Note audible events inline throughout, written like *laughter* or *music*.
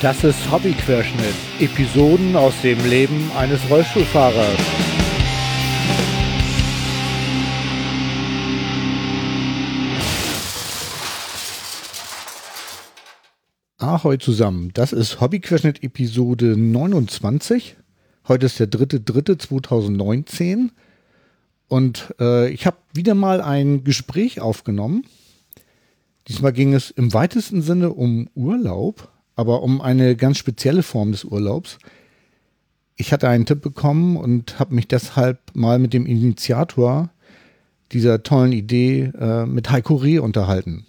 Das ist Hobbyquerschnitt. Episoden aus dem Leben eines Rollstuhlfahrers. Ahoi zusammen. Das ist Hobbyquerschnitt Episode 29. Heute ist der 3.3.2019. Und äh, ich habe wieder mal ein Gespräch aufgenommen. Diesmal ging es im weitesten Sinne um Urlaub aber um eine ganz spezielle Form des Urlaubs. Ich hatte einen Tipp bekommen und habe mich deshalb mal mit dem Initiator dieser tollen Idee äh, mit Heiko Reh unterhalten.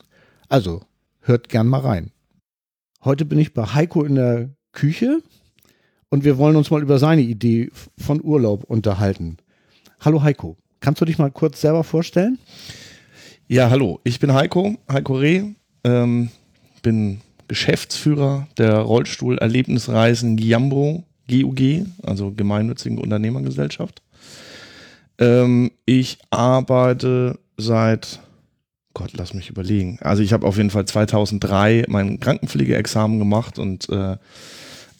Also, hört gern mal rein. Heute bin ich bei Heiko in der Küche und wir wollen uns mal über seine Idee von Urlaub unterhalten. Hallo Heiko, kannst du dich mal kurz selber vorstellen? Ja, hallo, ich bin Heiko, Heiko Reh, ähm, bin Geschäftsführer der Rollstuhl-Erlebnisreisen Giambo GUG, also gemeinnützige Unternehmergesellschaft. Ähm, ich arbeite seit, Gott, lass mich überlegen. Also ich habe auf jeden Fall 2003 mein Krankenpflegeexamen gemacht und äh,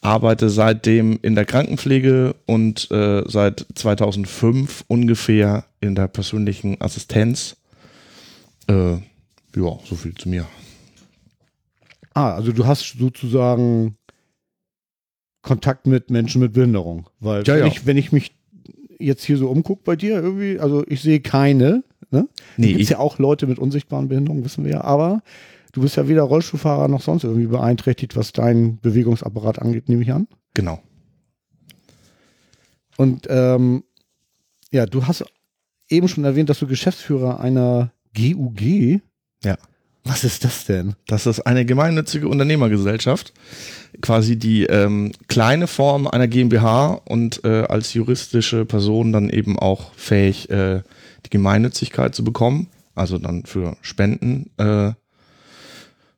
arbeite seitdem in der Krankenpflege und äh, seit 2005 ungefähr in der persönlichen Assistenz. Äh, ja, so viel zu mir. Ah, also du hast sozusagen Kontakt mit Menschen mit Behinderung. Weil ja, wenn, ja. Ich, wenn ich mich jetzt hier so umgucke bei dir irgendwie, also ich sehe keine. Ne? Nee, gibt ja auch Leute mit unsichtbaren Behinderungen, wissen wir ja, aber du bist ja weder Rollstuhlfahrer noch sonst irgendwie beeinträchtigt, was deinen Bewegungsapparat angeht, nehme ich an. Genau. Und ähm, ja, du hast eben schon erwähnt, dass du Geschäftsführer einer GUG ja. Was ist das denn? Das ist eine gemeinnützige Unternehmergesellschaft, quasi die ähm, kleine Form einer GmbH und äh, als juristische Person dann eben auch fähig, äh, die Gemeinnützigkeit zu bekommen, also dann für Spenden, äh,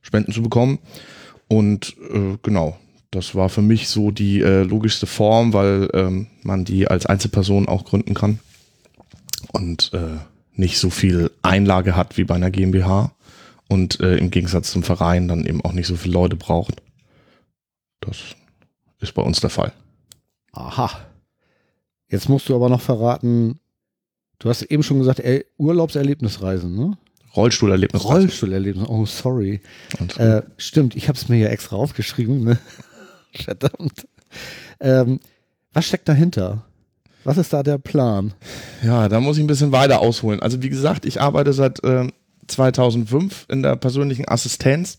Spenden zu bekommen. Und äh, genau, das war für mich so die äh, logischste Form, weil ähm, man die als Einzelperson auch gründen kann und äh, nicht so viel Einlage hat wie bei einer GmbH und äh, im Gegensatz zum Verein dann eben auch nicht so viele Leute braucht. Das ist bei uns der Fall. Aha. Jetzt musst du aber noch verraten, du hast eben schon gesagt, ey, Urlaubserlebnisreisen, ne? Rollstuhlerlebnisreisen. Rollstuhlerlebnis, oh sorry. Äh, stimmt, ich habe es mir ja extra aufgeschrieben. Ne? *laughs* Verdammt. Ähm, was steckt dahinter? Was ist da der Plan? Ja, da muss ich ein bisschen weiter ausholen. Also wie gesagt, ich arbeite seit äh, 2005 in der persönlichen Assistenz,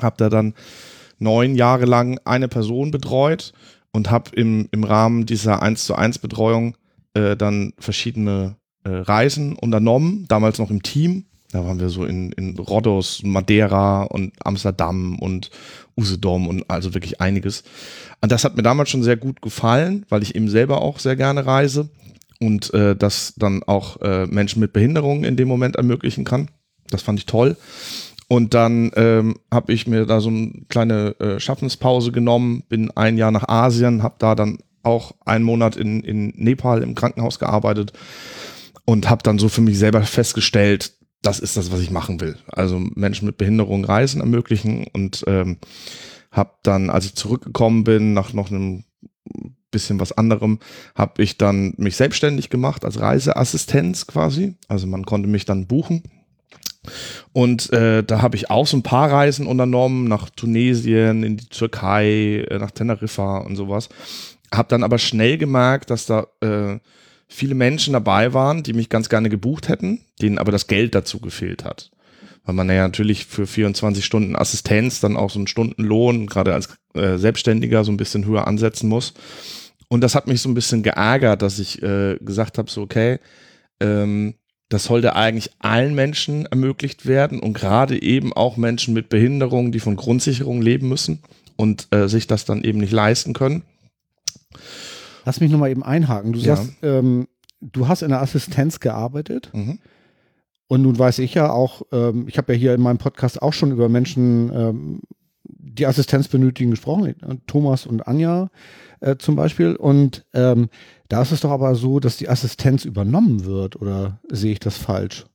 habe da dann neun Jahre lang eine Person betreut und habe im, im Rahmen dieser 1 zu 1 Betreuung äh, dann verschiedene äh, Reisen unternommen, damals noch im Team. Da waren wir so in, in Rhodos, Madeira und Amsterdam und Usedom und also wirklich einiges. Und das hat mir damals schon sehr gut gefallen, weil ich eben selber auch sehr gerne reise und äh, das dann auch äh, Menschen mit Behinderungen in dem Moment ermöglichen kann. Das fand ich toll. Und dann ähm, habe ich mir da so eine kleine äh, Schaffenspause genommen, bin ein Jahr nach Asien, habe da dann auch einen Monat in, in Nepal im Krankenhaus gearbeitet und habe dann so für mich selber festgestellt, das ist das, was ich machen will. Also Menschen mit Behinderung Reisen ermöglichen und ähm, habe dann, als ich zurückgekommen bin, nach noch einem bisschen was anderem, habe ich dann mich selbstständig gemacht als Reiseassistenz quasi. Also man konnte mich dann buchen und äh, da habe ich auch so ein paar Reisen unternommen, nach Tunesien, in die Türkei, äh, nach Teneriffa und sowas. Habe dann aber schnell gemerkt, dass da äh, viele Menschen dabei waren, die mich ganz gerne gebucht hätten, denen aber das Geld dazu gefehlt hat. Weil man ja natürlich für 24 Stunden Assistenz dann auch so einen Stundenlohn, gerade als äh, Selbstständiger, so ein bisschen höher ansetzen muss. Und das hat mich so ein bisschen geärgert, dass ich äh, gesagt habe, so okay, ähm, das sollte eigentlich allen Menschen ermöglicht werden und gerade eben auch Menschen mit Behinderungen, die von Grundsicherung leben müssen und äh, sich das dann eben nicht leisten können. Lass mich nochmal eben einhaken. Du ja. sagst, ähm, du hast in der Assistenz gearbeitet. Mhm. Und nun weiß ich ja auch, ähm, ich habe ja hier in meinem Podcast auch schon über Menschen, ähm, die Assistenz benötigen, gesprochen. Thomas und Anja äh, zum Beispiel. Und ähm, da ist es doch aber so, dass die Assistenz übernommen wird, oder sehe ich das falsch?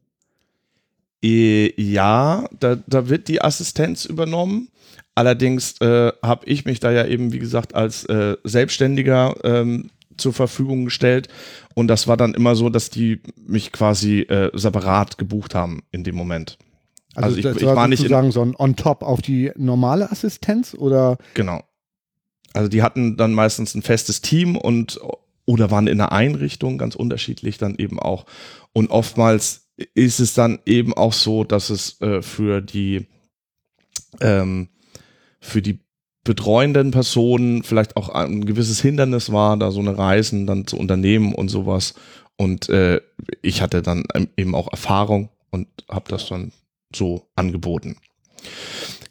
Äh, ja, da, da wird die Assistenz übernommen, Allerdings äh, habe ich mich da ja eben, wie gesagt, als äh, Selbstständiger ähm, zur Verfügung gestellt. Und das war dann immer so, dass die mich quasi äh, separat gebucht haben in dem Moment. Also, also ich, das ich war, nicht sozusagen so ein on top auf die normale Assistenz oder? Genau. Also die hatten dann meistens ein festes Team und oder waren in einer Einrichtung, ganz unterschiedlich dann eben auch. Und oftmals ist es dann eben auch so, dass es äh, für die ähm, für die betreuenden Personen vielleicht auch ein gewisses Hindernis war, da so eine Reisen dann zu unternehmen und sowas. Und äh, ich hatte dann eben auch Erfahrung und habe das dann so angeboten.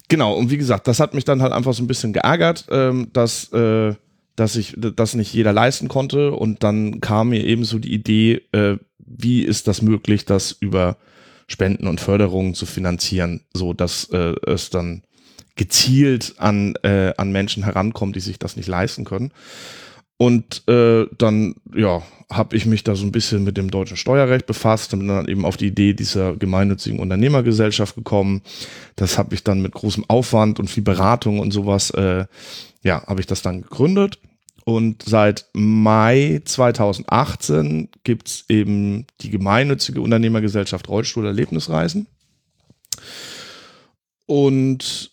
Genau, und wie gesagt, das hat mich dann halt einfach so ein bisschen geärgert, ähm, dass, äh, dass ich das nicht jeder leisten konnte. Und dann kam mir eben so die Idee, äh, wie ist das möglich, das über Spenden und Förderungen zu finanzieren, so dass äh, es dann gezielt an, äh, an Menschen herankommt, die sich das nicht leisten können. Und äh, dann, ja, habe ich mich da so ein bisschen mit dem deutschen Steuerrecht befasst und bin dann eben auf die Idee dieser gemeinnützigen Unternehmergesellschaft gekommen. Das habe ich dann mit großem Aufwand und viel Beratung und sowas, äh, ja, habe ich das dann gegründet. Und seit Mai 2018 gibt's eben die gemeinnützige Unternehmergesellschaft Rollstuhl Erlebnisreisen. Und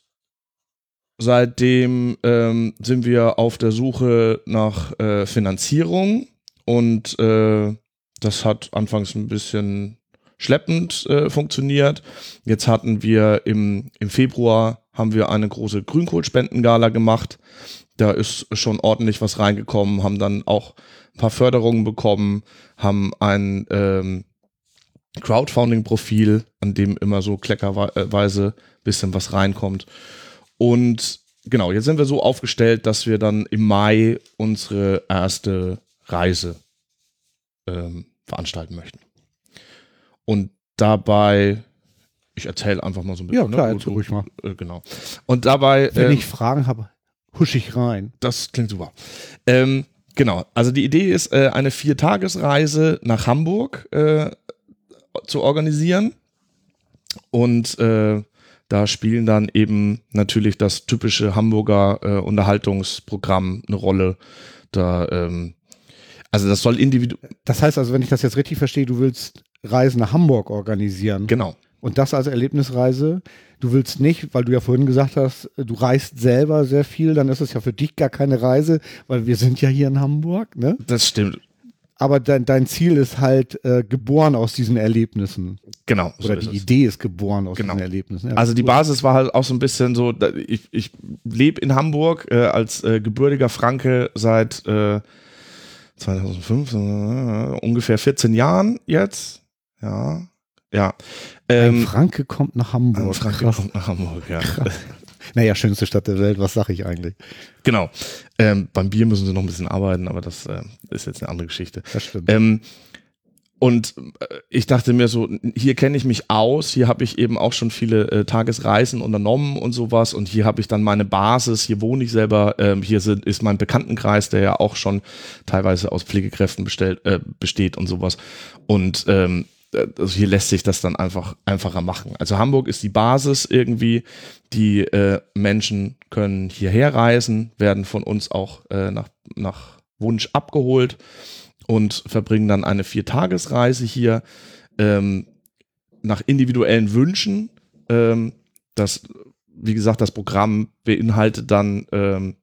Seitdem ähm, sind wir auf der Suche nach äh, Finanzierung und äh, das hat anfangs ein bisschen schleppend äh, funktioniert. Jetzt hatten wir im, im Februar haben wir eine große Grünkohlspendengala gemacht. Da ist schon ordentlich was reingekommen, haben dann auch ein paar Förderungen bekommen, haben ein ähm, Crowdfunding-Profil, an dem immer so kleckerweise bisschen was reinkommt. Und genau, jetzt sind wir so aufgestellt, dass wir dann im Mai unsere erste Reise ähm, veranstalten möchten. Und dabei, ich erzähle einfach mal so ein bisschen. Ja, klar, ne? erzähl ruhig mal. Äh, genau. Und dabei. Wenn ähm, ich Fragen habe, husch ich rein. Das klingt super. Ähm, genau, also die Idee ist, äh, eine Viertagesreise nach Hamburg äh, zu organisieren. Und äh, da spielen dann eben natürlich das typische Hamburger äh, Unterhaltungsprogramm eine Rolle. Da, ähm, also das soll individuell. Das heißt also, wenn ich das jetzt richtig verstehe, du willst Reisen nach Hamburg organisieren. Genau. Und das als Erlebnisreise. Du willst nicht, weil du ja vorhin gesagt hast, du reist selber sehr viel, dann ist es ja für dich gar keine Reise, weil wir sind ja hier in Hamburg, ne? Das stimmt aber dein, dein Ziel ist halt äh, geboren aus diesen Erlebnissen. Genau. So Oder die es. Idee ist geboren aus genau. diesen Erlebnissen. Ja, also die Basis war halt auch so ein bisschen so, ich, ich lebe in Hamburg äh, als äh, gebürtiger Franke seit äh, 2005, äh, ungefähr 14 Jahren jetzt. Ja. Ja. Ähm, ein Franke kommt nach Hamburg. Ein Franke Krass. kommt nach Hamburg, ja. Krass. Naja, schönste Stadt der Welt, was sage ich eigentlich? Genau. Ähm, beim Bier müssen sie noch ein bisschen arbeiten, aber das äh, ist jetzt eine andere Geschichte. Das stimmt. Ähm, und äh, ich dachte mir so, hier kenne ich mich aus, hier habe ich eben auch schon viele äh, Tagesreisen unternommen und sowas und hier habe ich dann meine Basis, hier wohne ich selber, ähm, hier sind, ist mein Bekanntenkreis, der ja auch schon teilweise aus Pflegekräften bestellt, äh, besteht und sowas. Und ähm, also hier lässt sich das dann einfach einfacher machen. Also Hamburg ist die Basis irgendwie. Die äh, Menschen können hierher reisen, werden von uns auch äh, nach, nach Wunsch abgeholt und verbringen dann eine Viertagesreise hier ähm, nach individuellen Wünschen. Ähm, das, wie gesagt, das Programm beinhaltet dann ähm,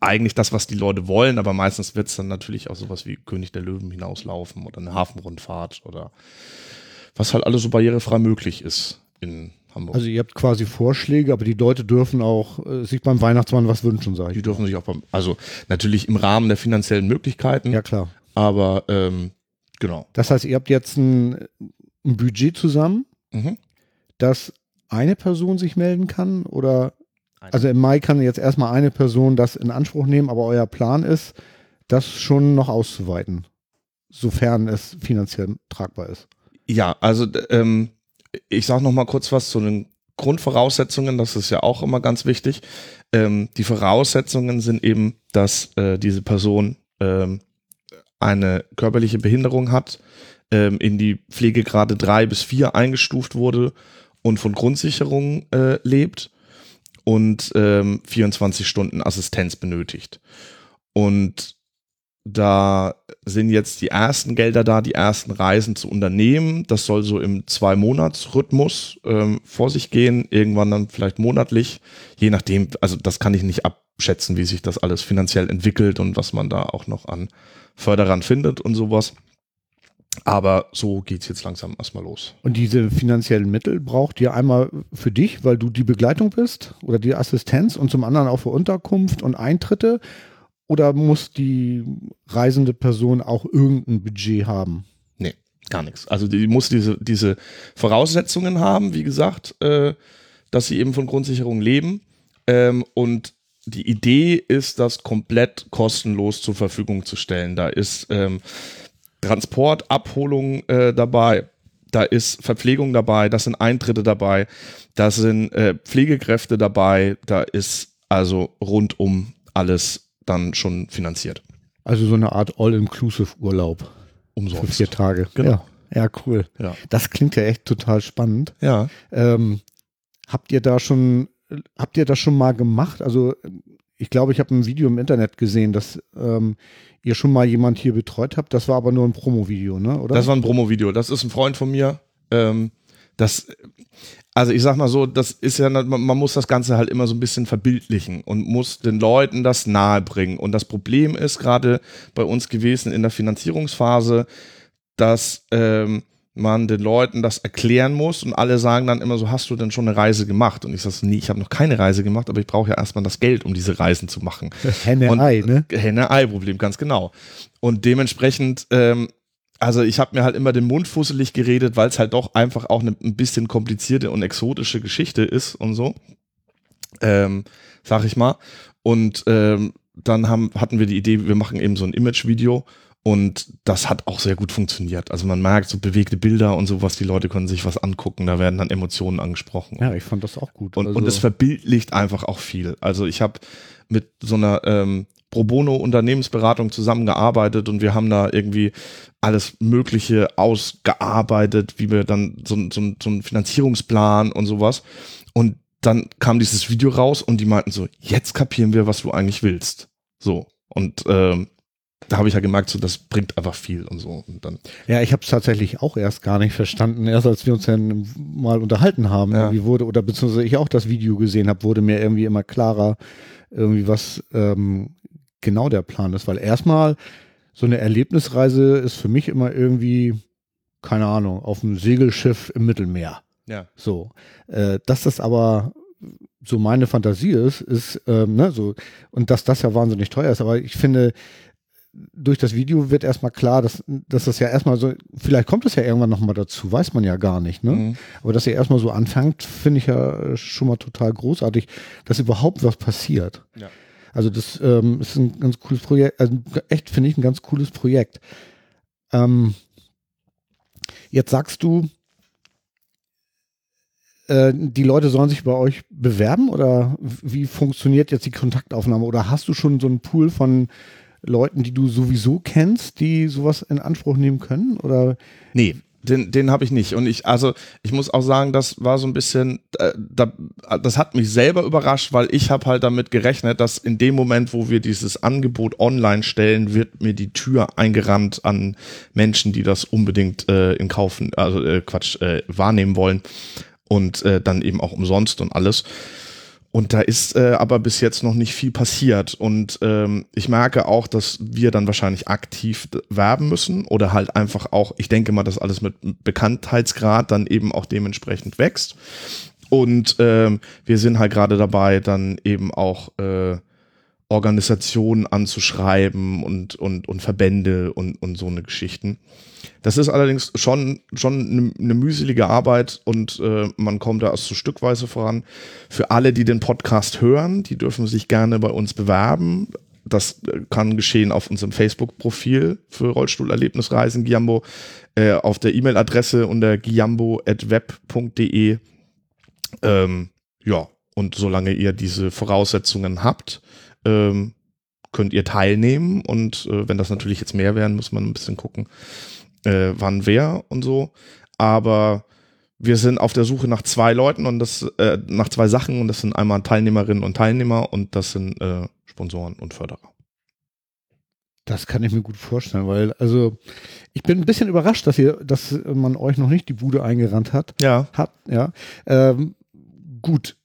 eigentlich das, was die Leute wollen, aber meistens wird es dann natürlich auch sowas wie König der Löwen hinauslaufen oder eine Hafenrundfahrt oder was halt alles so barrierefrei möglich ist in Hamburg. Also ihr habt quasi Vorschläge, aber die Leute dürfen auch äh, sich beim Weihnachtsmann was wünschen, sage ich. Die dürfen sich auch beim, also natürlich im Rahmen der finanziellen Möglichkeiten. Ja, klar. Aber ähm, genau. Das heißt, ihr habt jetzt ein, ein Budget zusammen, mhm. dass eine Person sich melden kann oder also im Mai kann jetzt erstmal eine Person das in Anspruch nehmen, aber euer Plan ist, das schon noch auszuweiten, sofern es finanziell tragbar ist. Ja, also ähm, ich sage noch mal kurz was zu den Grundvoraussetzungen, das ist ja auch immer ganz wichtig. Ähm, die Voraussetzungen sind eben, dass äh, diese Person ähm, eine körperliche Behinderung hat, ähm, in die Pflegegrade drei bis vier eingestuft wurde und von Grundsicherung äh, lebt und ähm, 24 Stunden Assistenz benötigt. Und da sind jetzt die ersten Gelder da, die ersten Reisen zu unternehmen. Das soll so im Zwei-Monats-Rhythmus ähm, vor sich gehen, irgendwann dann vielleicht monatlich, je nachdem, also das kann ich nicht abschätzen, wie sich das alles finanziell entwickelt und was man da auch noch an Förderern findet und sowas. Aber so geht's jetzt langsam erstmal los. Und diese finanziellen Mittel braucht ihr einmal für dich, weil du die Begleitung bist oder die Assistenz und zum anderen auch für Unterkunft und Eintritte? Oder muss die reisende Person auch irgendein Budget haben? Nee, gar nichts. Also die muss diese, diese Voraussetzungen haben, wie gesagt, äh, dass sie eben von Grundsicherung leben. Ähm, und die Idee ist, das komplett kostenlos zur Verfügung zu stellen. Da ist ähm, Transport, Abholung äh, dabei. Da ist Verpflegung dabei, da sind Eintritte dabei, da sind äh, Pflegekräfte dabei, da ist also rundum alles dann schon finanziert. Also so eine Art All-Inclusive-Urlaub. Umsonst. Für vier Tage. Genau. Ja, ja cool. Ja. Das klingt ja echt total spannend. Ja. Ähm, habt ihr da schon, habt ihr das schon mal gemacht? Also ich glaube, ich habe ein Video im Internet gesehen, dass ähm, ihr schon mal jemand hier betreut habt. Das war aber nur ein Promo-Video, ne? Oder? Das war ein Promo-Video. Das ist ein Freund von mir. Ähm, das, also ich sag mal so, das ist ja, man, man muss das Ganze halt immer so ein bisschen verbildlichen und muss den Leuten das nahebringen. Und das Problem ist gerade bei uns gewesen in der Finanzierungsphase, dass ähm, man den Leuten das erklären muss und alle sagen dann immer so, hast du denn schon eine Reise gemacht? Und ich sage, nee, ich habe noch keine Reise gemacht, aber ich brauche ja erstmal das Geld, um diese Reisen zu machen. *laughs* Henne-Ei, ne? Henne-Ei-Problem, ganz genau. Und dementsprechend, ähm, also ich habe mir halt immer den Mund fusselig geredet, weil es halt doch einfach auch eine, ein bisschen komplizierte und exotische Geschichte ist und so, ähm, sag ich mal. Und ähm, dann haben, hatten wir die Idee, wir machen eben so ein Image-Video und das hat auch sehr gut funktioniert. Also man merkt so bewegte Bilder und sowas, die Leute können sich was angucken, da werden dann Emotionen angesprochen. Ja, ich fand das auch gut. Und, also, und es verbildlicht einfach auch viel. Also ich habe mit so einer ähm, Pro Bono Unternehmensberatung zusammengearbeitet und wir haben da irgendwie alles Mögliche ausgearbeitet, wie wir dann so, so, so einen Finanzierungsplan und sowas. Und dann kam dieses Video raus und die meinten so, jetzt kapieren wir, was du eigentlich willst. So. Und ähm, da habe ich ja gemerkt, so das bringt einfach viel und so. Und dann ja, ich habe es tatsächlich auch erst gar nicht verstanden. Erst als wir uns dann mal unterhalten haben, Ja. irgendwie wurde, oder beziehungsweise ich auch das Video gesehen habe, wurde mir irgendwie immer klarer, irgendwie was ähm, genau der Plan ist. Weil erstmal so eine Erlebnisreise ist für mich immer irgendwie, keine Ahnung, auf einem Segelschiff im Mittelmeer. ja. So. Äh, dass das aber so meine Fantasie ist, ist, ähm, ne, so, und dass das ja wahnsinnig teuer ist. Aber ich finde, durch das Video wird erstmal klar, dass, dass das ja erstmal so, vielleicht kommt es ja irgendwann nochmal dazu, weiß man ja gar nicht, ne? Mhm. Aber dass ihr erstmal so anfängt, finde ich ja äh, schon mal total großartig, dass überhaupt was passiert. Ja. Also das ähm, ist ein ganz cooles Projekt, also echt finde ich ein ganz cooles Projekt. Ähm, jetzt sagst du, äh, die Leute sollen sich bei euch bewerben oder wie funktioniert jetzt die Kontaktaufnahme? Oder hast du schon so einen Pool von Leuten, die du sowieso kennst, die sowas in Anspruch nehmen können? Oder Nee, den, den habe ich nicht. Und ich, also ich muss auch sagen, das war so ein bisschen, äh, da, das hat mich selber überrascht, weil ich habe halt damit gerechnet, dass in dem Moment, wo wir dieses Angebot online stellen, wird mir die Tür eingerannt an Menschen, die das unbedingt äh, in Kaufen, also äh, Quatsch, äh, wahrnehmen wollen und äh, dann eben auch umsonst und alles. Und da ist äh, aber bis jetzt noch nicht viel passiert. Und ähm, ich merke auch, dass wir dann wahrscheinlich aktiv werben müssen oder halt einfach auch, ich denke mal, dass alles mit Bekanntheitsgrad dann eben auch dementsprechend wächst. Und ähm, wir sind halt gerade dabei, dann eben auch äh, Organisationen anzuschreiben und, und, und Verbände und, und so eine Geschichten. Das ist allerdings schon, schon eine, eine mühselige Arbeit und äh, man kommt da erst so stückweise voran. Für alle, die den Podcast hören, die dürfen sich gerne bei uns bewerben. Das äh, kann geschehen auf unserem Facebook-Profil für Rollstuhlerlebnisreisen Giambo, äh, auf der E-Mail-Adresse unter giambo.web.de. Ähm, ja, und solange ihr diese Voraussetzungen habt, ähm, könnt ihr teilnehmen. Und äh, wenn das natürlich jetzt mehr werden, muss man ein bisschen gucken, äh, wann wer und so. Aber wir sind auf der Suche nach zwei Leuten und das äh, nach zwei Sachen und das sind einmal Teilnehmerinnen und Teilnehmer und das sind äh, Sponsoren und Förderer. Das kann ich mir gut vorstellen, weil also ich bin ein bisschen überrascht, dass ihr, dass man euch noch nicht die Bude eingerannt hat. Ja. Hat, ja. Ähm, gut,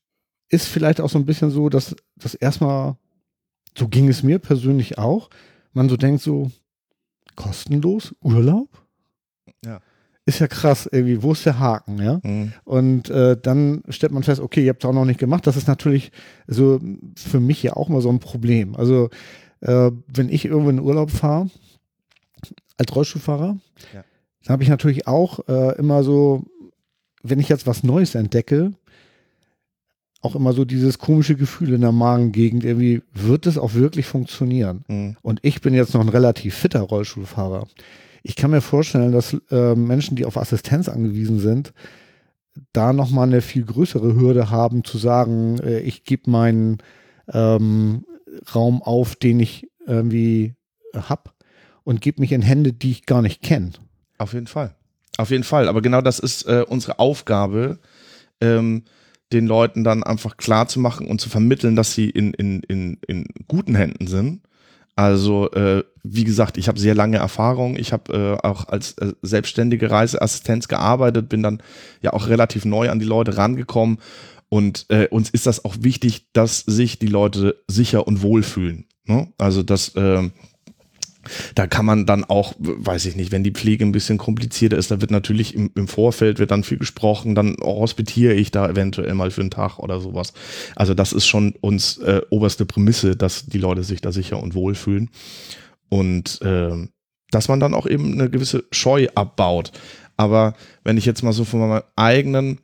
ist vielleicht auch so ein bisschen so, dass das erstmal, so ging es mir persönlich auch, man so denkt so, kostenlos Urlaub? Ist ja krass, irgendwie, wo ist der Haken, ja? Mhm. Und äh, dann stellt man fest, okay, ihr habt es auch noch nicht gemacht. Das ist natürlich so für mich ja auch mal so ein Problem. Also, äh, wenn ich irgendwo in Urlaub fahre, als Rollstuhlfahrer, Ja. dann habe ich natürlich auch äh, immer so, wenn ich jetzt was Neues entdecke, auch immer so dieses komische Gefühl in der Magengegend, irgendwie, wird es auch wirklich funktionieren? Mhm. Und ich bin jetzt noch ein relativ fitter Rollstuhlfahrer. Ich kann mir vorstellen, dass äh, Menschen, die auf Assistenz angewiesen sind, da nochmal eine viel größere Hürde haben zu sagen, äh, ich gebe meinen ähm, Raum auf, den ich irgendwie hab und gebe mich in Hände, die ich gar nicht kenne. Auf jeden Fall. Auf jeden Fall. Aber genau das ist äh, unsere Aufgabe, ähm, den Leuten dann einfach klar zu machen und zu vermitteln, dass sie in, in, in, in guten Händen sind. Also, äh, wie gesagt, ich habe sehr lange Erfahrung. Ich habe äh, auch als äh, selbstständige Reiseassistenz gearbeitet, bin dann ja auch relativ neu an die Leute rangekommen. Und äh, uns ist das auch wichtig, dass sich die Leute sicher und wohl fühlen. Ne? Also, dass ähm, da kann man dann auch, weiß ich nicht, wenn die Pflege ein bisschen komplizierter ist, da wird natürlich im, im Vorfeld wird dann viel gesprochen, dann hospitiere ich da eventuell mal für einen Tag oder sowas. Also das ist schon uns äh, oberste Prämisse, dass die Leute sich da sicher und wohl fühlen und äh, dass man dann auch eben eine gewisse Scheu abbaut. Aber wenn ich jetzt mal so von meinem eigenen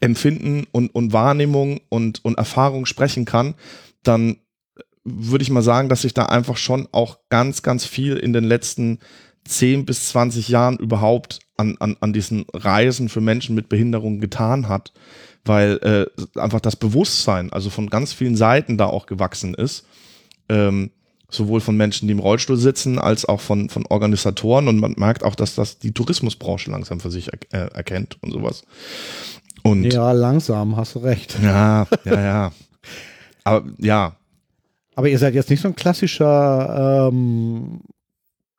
Empfinden und, und Wahrnehmung und, und Erfahrung sprechen kann, dann würde ich mal sagen, dass sich da einfach schon auch ganz, ganz viel in den letzten 10 bis 20 Jahren überhaupt an, an, an diesen Reisen für Menschen mit Behinderung getan hat, weil äh, einfach das Bewusstsein, also von ganz vielen Seiten da auch gewachsen ist, ähm, sowohl von Menschen, die im Rollstuhl sitzen, als auch von, von Organisatoren und man merkt auch, dass das die Tourismusbranche langsam für sich er, äh, erkennt und sowas. Und Ja, langsam, hast du recht. ja, ja, ja. Aber ja, Aber ihr seid jetzt nicht so ein klassischer ähm,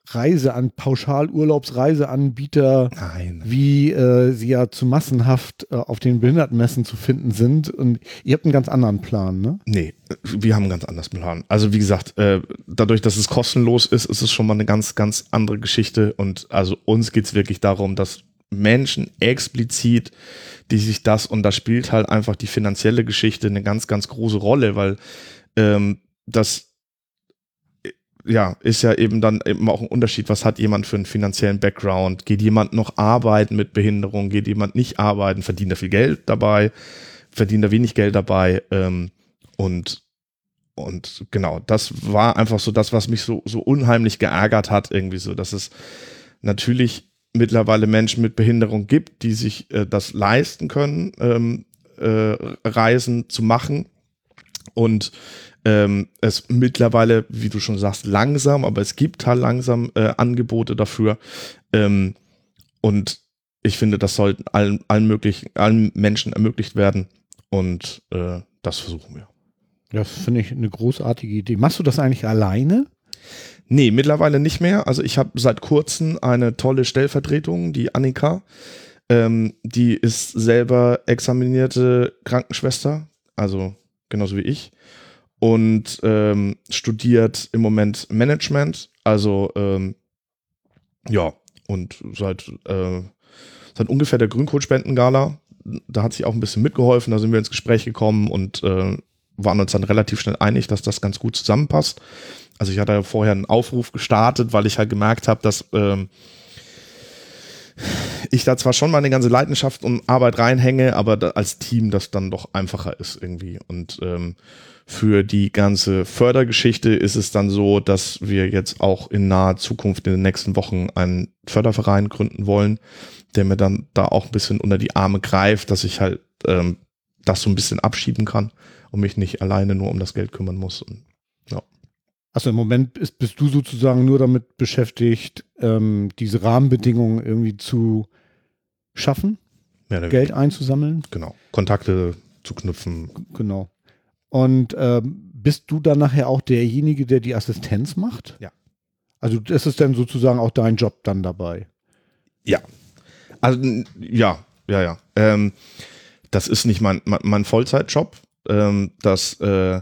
Reise an Pauschalurlaubsreiseanbieter, nein. wie äh, sie ja zu massenhaft äh, auf den Behindertenmessen zu finden sind. Und ihr habt einen ganz anderen Plan, ne? Nee, wir haben einen ganz anders Plan. Also wie gesagt, äh, dadurch, dass es kostenlos ist, ist es schon mal eine ganz, ganz andere Geschichte. Und also uns geht's wirklich darum, dass Menschen explizit, die sich das, und da spielt halt einfach die finanzielle Geschichte eine ganz, ganz große Rolle, weil ähm, das ja, ist ja eben dann eben auch ein Unterschied. Was hat jemand für einen finanziellen Background? Geht jemand noch arbeiten mit Behinderung? Geht jemand nicht arbeiten? Verdient er viel Geld dabei? Verdient er wenig Geld dabei? Ähm, und, und genau, das war einfach so das, was mich so, so unheimlich geärgert hat, irgendwie so, dass es natürlich mittlerweile Menschen mit Behinderung gibt, die sich äh, das leisten können, ähm, äh, Reisen zu machen. Und ähm, es mittlerweile, wie du schon sagst, langsam, aber es gibt halt langsam äh, Angebote dafür. Ähm, und ich finde, das sollten allen, allen möglichen, allen Menschen ermöglicht werden. Und äh, das versuchen wir. Das finde ich eine großartige Idee. Machst du das eigentlich alleine? Nee, mittlerweile nicht mehr. Also ich habe seit kurzem eine tolle Stellvertretung, die Annika. Ähm, die ist selber examinierte Krankenschwester, also genauso wie ich. Und ähm, studiert im Moment Management. Also ähm, ja, und seit, äh, seit ungefähr der Grünkohlspendengala, da hat sie auch ein bisschen mitgeholfen, da sind wir ins Gespräch gekommen und äh, waren uns dann relativ schnell einig, dass das ganz gut zusammenpasst. Also ich hatte ja vorher einen Aufruf gestartet, weil ich halt gemerkt habe, dass ähm, ich da zwar schon meine ganze Leidenschaft und Arbeit reinhänge, aber als Team das dann doch einfacher ist irgendwie. Und ähm, für die ganze Fördergeschichte ist es dann so, dass wir jetzt auch in naher Zukunft in den nächsten Wochen einen Förderverein gründen wollen, der mir dann da auch ein bisschen unter die Arme greift, dass ich halt ähm, das so ein bisschen abschieben kann und mich nicht alleine nur um das Geld kümmern muss. Und Also im Moment ist, bist du sozusagen nur damit beschäftigt, ähm, diese Rahmenbedingungen irgendwie zu schaffen? Geld einzusammeln. Genau. Kontakte zu knüpfen. Genau. Und ähm, bist du dann nachher auch derjenige, der die Assistenz macht? Ja. Also das ist dann sozusagen auch dein Job dann dabei. Ja. Also ja, ja, ja. Ähm, das ist nicht mein, mein, mein Vollzeitjob. Ähm, das äh,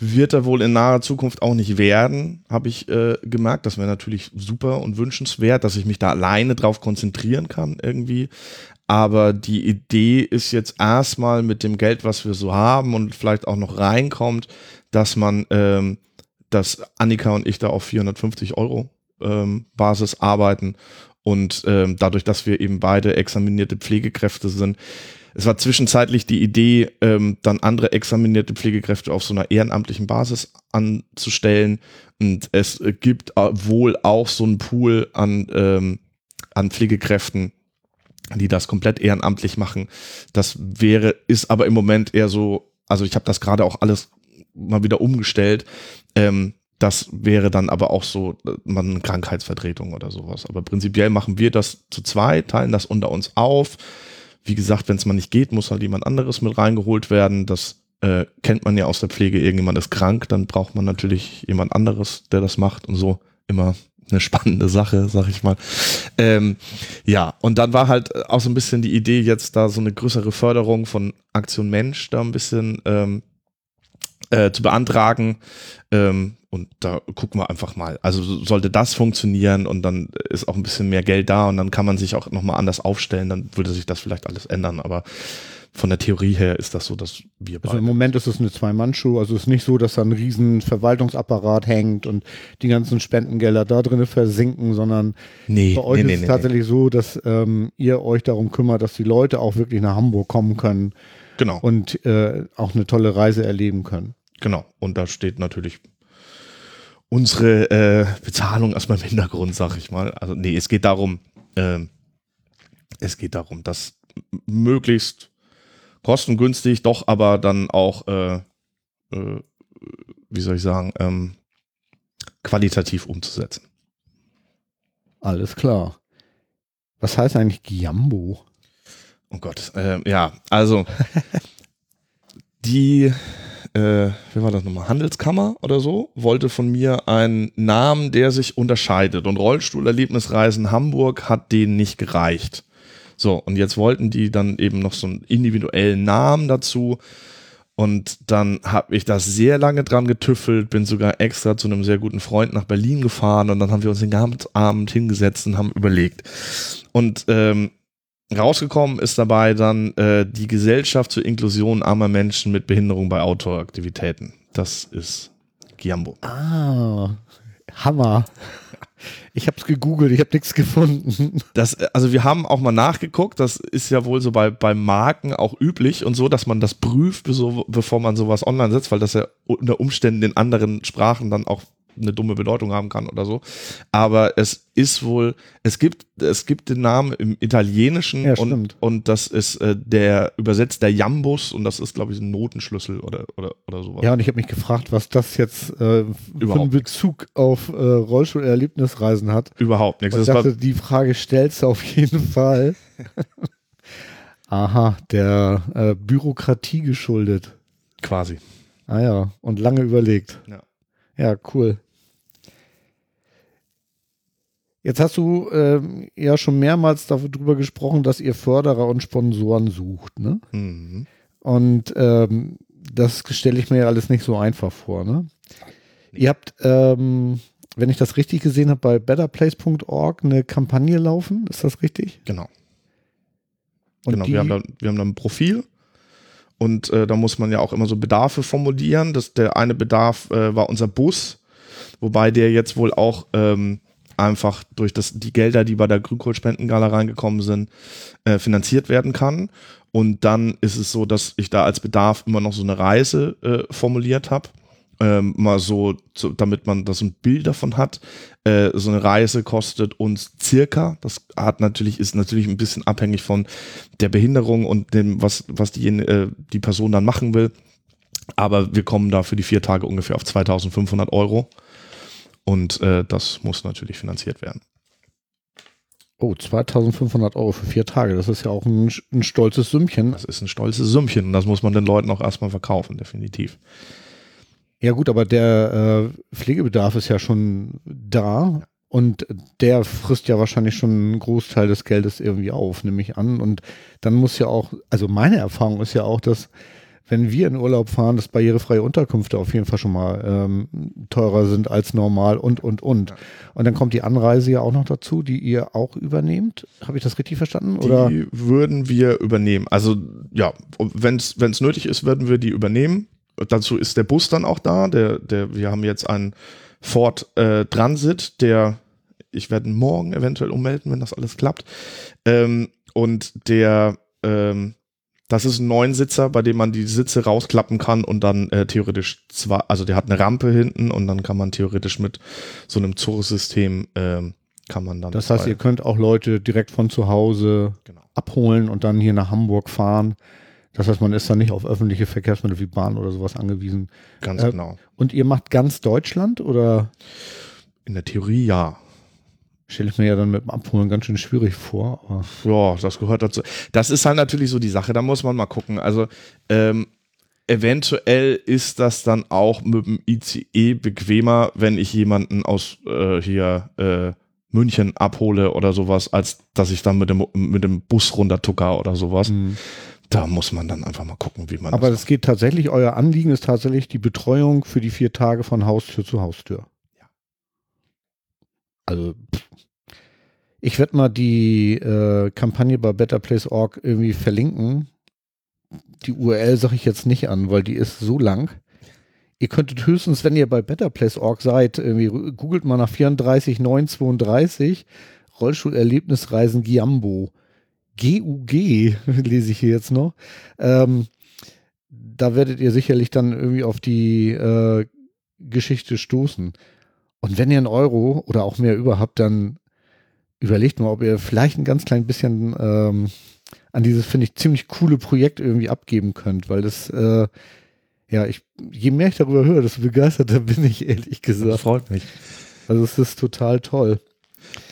wird er wohl in naher Zukunft auch nicht werden, habe ich äh, gemerkt. Das wäre natürlich super und wünschenswert, dass ich mich da alleine drauf konzentrieren kann irgendwie. Aber die Idee ist jetzt erstmal mit dem Geld, was wir so haben und vielleicht auch noch reinkommt, dass man, ähm, dass Annika und ich da auf 450 Euro ähm, Basis arbeiten und ähm, dadurch, dass wir eben beide examinierte Pflegekräfte sind, es war zwischenzeitlich die Idee, ähm, dann andere examinierte Pflegekräfte auf so einer ehrenamtlichen Basis anzustellen. Und es gibt äh, wohl auch so einen Pool an, ähm, an Pflegekräften, die das komplett ehrenamtlich machen. Das wäre, ist aber im Moment eher so, also ich habe das gerade auch alles mal wieder umgestellt. Ähm, das wäre dann aber auch so, äh, man Krankheitsvertretung oder sowas. Aber prinzipiell machen wir das zu zweit, teilen das unter uns auf. Wie gesagt, wenn es mal nicht geht, muss halt jemand anderes mit reingeholt werden. Das äh, kennt man ja aus der Pflege. Irgendjemand ist krank, dann braucht man natürlich jemand anderes, der das macht und so. Immer eine spannende Sache, sag ich mal. Ähm, ja, und dann war halt auch so ein bisschen die Idee, jetzt da so eine größere Förderung von Aktion Mensch da ein bisschen ähm, äh, zu beantragen. Ähm, und da gucken wir einfach mal. Also sollte das funktionieren und dann ist auch ein bisschen mehr Geld da und dann kann man sich auch nochmal anders aufstellen, dann würde sich das vielleicht alles ändern. Aber von der Theorie her ist das so, dass wir Also beide. im Moment ist es eine Zwei-Mann-Show, also es ist nicht so, dass da ein riesen Verwaltungsapparat hängt und die ganzen Spendengelder da drin versinken, sondern nee, bei euch nee, ist nee, es nee, nee. tatsächlich so, dass ähm, ihr euch darum kümmert, dass die Leute auch wirklich nach Hamburg kommen können Genau, und äh, auch eine tolle Reise erleben können. genau. Und da steht natürlich unsere äh, Bezahlung erstmal im Hintergrund, sag ich mal. Also nee, es geht darum, ähm, es geht darum, dass möglichst kostengünstig, doch aber dann auch, äh, äh, wie soll ich sagen, ähm, qualitativ umzusetzen. Alles klar. Was heißt eigentlich Giambo? Oh Gott, äh, ja, also *laughs* die, äh, wie war das nochmal, Handelskammer oder so, wollte von mir einen Namen, der sich unterscheidet. Und Rollstuhlerlebnisreisen Hamburg hat denen nicht gereicht. So, und jetzt wollten die dann eben noch so einen individuellen Namen dazu. Und dann habe ich da sehr lange dran getüffelt, bin sogar extra zu einem sehr guten Freund nach Berlin gefahren und dann haben wir uns den ganzen Abend hingesetzt und haben überlegt. Und ähm, rausgekommen ist dabei dann äh, die Gesellschaft zur Inklusion armer Menschen mit Behinderung bei Outdoor-Aktivitäten. Das ist Giambo. Ah, Hammer. Ich habe es gegoogelt, ich habe nichts gefunden. Das, also wir haben auch mal nachgeguckt, das ist ja wohl so bei, bei Marken auch üblich und so, dass man das prüft, bevor man sowas online setzt, weil das ja unter Umständen in anderen Sprachen dann auch eine dumme Bedeutung haben kann oder so. Aber es ist wohl, es gibt, es gibt den Namen im Italienischen Ja, und, und das ist äh, der übersetzt der Jambus und das ist, glaube ich, ein Notenschlüssel oder, oder, oder sowas. Ja, und ich habe mich gefragt, was das jetzt äh, für einen Bezug auf äh, Rollstuhl-Erlebnisreisen hat. Überhaupt nichts. Und ich dachte, die Frage stellst du auf jeden Fall. *laughs* Aha, der äh, Bürokratie geschuldet. quasi. Ah ja, und lange überlegt. Ja. Ja, cool. Jetzt hast du ähm, ja schon mehrmals darüber gesprochen, dass ihr Förderer und Sponsoren sucht, ne? Mhm. Und ähm, das stelle ich mir ja alles nicht so einfach vor, ne? Ihr habt, ähm, wenn ich das richtig gesehen habe, bei betterplace.org eine Kampagne laufen, ist das richtig? Genau. Und genau, wir haben, da, wir haben da ein Profil und äh, da muss man ja auch immer so Bedarfe formulieren. Das, der eine Bedarf äh, war unser Bus, wobei der jetzt wohl auch ähm, einfach durch das, die Gelder, die bei der Grünkohlspendengala reingekommen sind, äh, finanziert werden kann. Und dann ist es so, dass ich da als Bedarf immer noch so eine Reise äh, formuliert habe. Ähm, mal so, so, damit man da so ein Bild davon hat. Äh, so eine Reise kostet uns circa, das hat natürlich, ist natürlich ein bisschen abhängig von der Behinderung und dem, was, was die, äh, die Person dann machen will. Aber wir kommen da für die vier Tage ungefähr auf 2500 Euro. Und äh, das muss natürlich finanziert werden. Oh, 2500 Euro für vier Tage. Das ist ja auch ein, ein stolzes Sümmchen. Das ist ein stolzes Sümmchen und das muss man den Leuten auch erstmal verkaufen, definitiv. Ja gut, aber der äh, Pflegebedarf ist ja schon da und der frisst ja wahrscheinlich schon einen Großteil des Geldes irgendwie auf, nehme ich an. Und dann muss ja auch, also meine Erfahrung ist ja auch, dass wenn wir in Urlaub fahren, dass barrierefreie Unterkünfte auf jeden Fall schon mal ähm, teurer sind als normal und, und, und. Und dann kommt die Anreise ja auch noch dazu, die ihr auch übernehmt. Habe ich das richtig verstanden? Oder? Die würden wir übernehmen. Also ja, wenn es nötig ist, würden wir die übernehmen. Dazu ist der Bus dann auch da. Der, der, wir haben jetzt einen Ford äh, Transit, der, ich werde morgen eventuell ummelden, wenn das alles klappt. Ähm, und der ähm, das ist ein Neunsitzer, bei dem man die Sitze rausklappen kann und dann äh, theoretisch zwar, also der hat eine Rampe hinten und dann kann man theoretisch mit so einem Zugsystem ähm, kann man dann. Das heißt, ihr könnt auch Leute direkt von zu Hause genau. abholen und dann hier nach Hamburg fahren. Das heißt, man ist dann nicht auf öffentliche Verkehrsmittel wie Bahn oder sowas angewiesen. Ganz äh, genau. Und ihr macht ganz Deutschland oder? In der Theorie ja. Stelle ich mir ja dann mit dem Abholen ganz schön schwierig vor. ja, das gehört dazu. Das ist halt natürlich so die Sache, da muss man mal gucken. Also ähm, eventuell ist das dann auch mit dem ICE bequemer, wenn ich jemanden aus äh, hier äh, München abhole oder sowas, als dass ich dann mit dem, mit dem Bus runtertucker oder sowas. Mhm. Da muss man dann einfach mal gucken, wie man Aber das, das geht tatsächlich, euer Anliegen ist tatsächlich die Betreuung für die vier Tage von Haustür zu Haustür. Ja. Also pff, ich werde mal die äh, Kampagne bei BetterPlace.org irgendwie verlinken. Die URL sage ich jetzt nicht an, weil die ist so lang. Ihr könntet höchstens, wenn ihr bei BetterPlace.org seid, irgendwie googelt mal nach 34932 Rollstuhlerlebnisreisen Giambo. GUG *laughs* lese ich hier jetzt noch. Ähm, da werdet ihr sicherlich dann irgendwie auf die äh, Geschichte stoßen. Und wenn ihr einen Euro oder auch mehr über habt, dann überlegt mal, ob ihr vielleicht ein ganz klein bisschen ähm, an dieses, finde ich, ziemlich coole Projekt irgendwie abgeben könnt, weil das, äh, ja, ich, je mehr ich darüber höre, desto begeisterter *laughs* bin ich, ehrlich gesagt. Das freut mich. Also es ist total toll.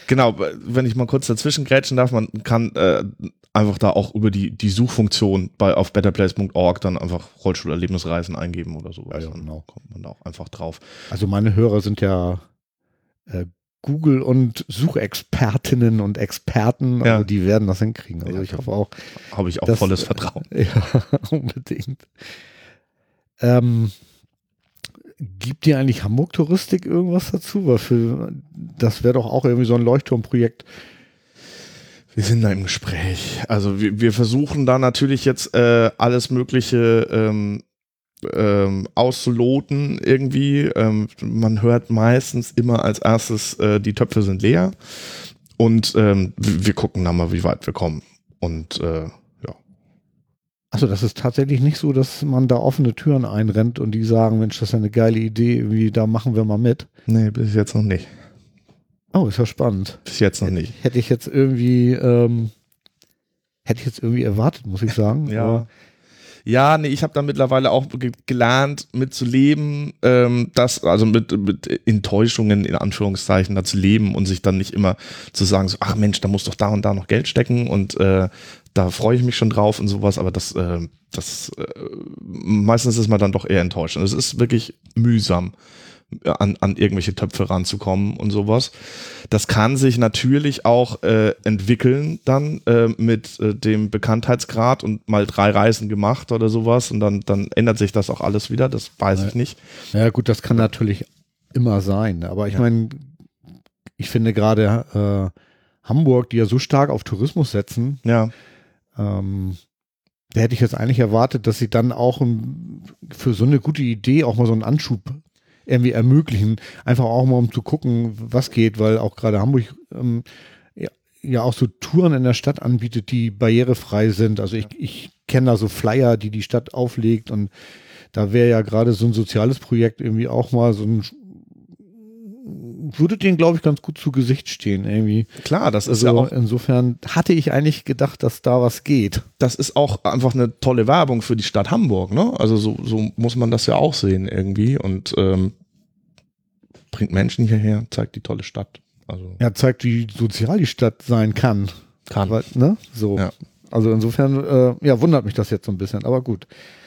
Genau, wenn ich mal kurz dazwischen grätschen darf, man kann äh, einfach da auch über die, die Suchfunktion bei auf betterplace.org dann einfach Rollstuhlerlebnisreisen eingeben oder so. Ja, ja, genau. kommt man da auch einfach drauf. Also meine Hörer sind ja äh, Google und Suchexpertinnen und Experten, ja. also die werden das hinkriegen. Also ja, ich hoffe auch. Habe ich auch dass, volles Vertrauen. *laughs* Ja, unbedingt. Ähm, gibt dir eigentlich Hamburg Touristik irgendwas dazu? Weil für, das wäre doch auch irgendwie so ein Leuchtturmprojekt. Wir sind da im Gespräch. Also wir, wir versuchen da natürlich jetzt äh, alles Mögliche ähm, ähm, auszuloten irgendwie. Ähm, man hört meistens immer als erstes, äh, die Töpfe sind leer. Und ähm, wir gucken dann mal, wie weit wir kommen. Und äh, ja. Also das ist tatsächlich nicht so, dass man da offene Türen einrennt und die sagen, Mensch, das ist eine geile Idee, irgendwie, da machen wir mal mit. Nee, bis jetzt noch nicht. Oh, ist ja spannend. Bis jetzt noch nicht. Hätte ich jetzt irgendwie, ähm, hätte ich jetzt irgendwie erwartet, muss ich sagen. ja. Aber ja, nee, ich habe da mittlerweile auch gelernt, mit zu leben, ähm, das, also mit, mit Enttäuschungen in Anführungszeichen da zu leben und sich dann nicht immer zu sagen, so, ach Mensch, da muss doch da und da noch Geld stecken und äh, da freue ich mich schon drauf und sowas, aber das, äh, das äh, meistens ist man dann doch eher enttäuscht. Und es ist wirklich mühsam an, an irgendwelche Töpfe ranzukommen und sowas. Das kann sich natürlich auch äh, entwickeln dann äh, mit äh, dem Bekanntheitsgrad und mal drei Reisen gemacht oder sowas und dann, dann ändert sich das auch alles wieder, das weiß ja. ich nicht. Ja gut, das kann natürlich immer sein, aber ich ja. meine, ich finde gerade äh, Hamburg, die ja so stark auf Tourismus setzen, ja. Ähm, da hätte ich jetzt eigentlich erwartet, dass sie dann auch für so eine gute Idee auch mal so einen Anschub irgendwie ermöglichen. Einfach auch mal, um zu gucken, was geht, weil auch gerade Hamburg ähm, ja, ja, auch so Touren in der Stadt anbietet, die barrierefrei sind. Also ich, ich kenne da so Flyer, die die Stadt auflegt und da wäre ja gerade so ein soziales Projekt irgendwie auch mal so ein würde denen, glaube ich, ganz gut zu Gesicht stehen, irgendwie. Klar, das ist also, ja auch. Insofern hatte ich eigentlich gedacht, dass da was geht. Das ist auch einfach eine tolle Werbung für die Stadt Hamburg, ne? Also so, so muss man das ja auch sehen irgendwie und ähm, bringt Menschen hierher, zeigt die tolle Stadt. Also Ja, zeigt, wie sozial die Stadt sein kann. kann. Weil, ne? So. Ja. Also insofern, äh, ja, wundert mich das jetzt so ein bisschen, aber gut.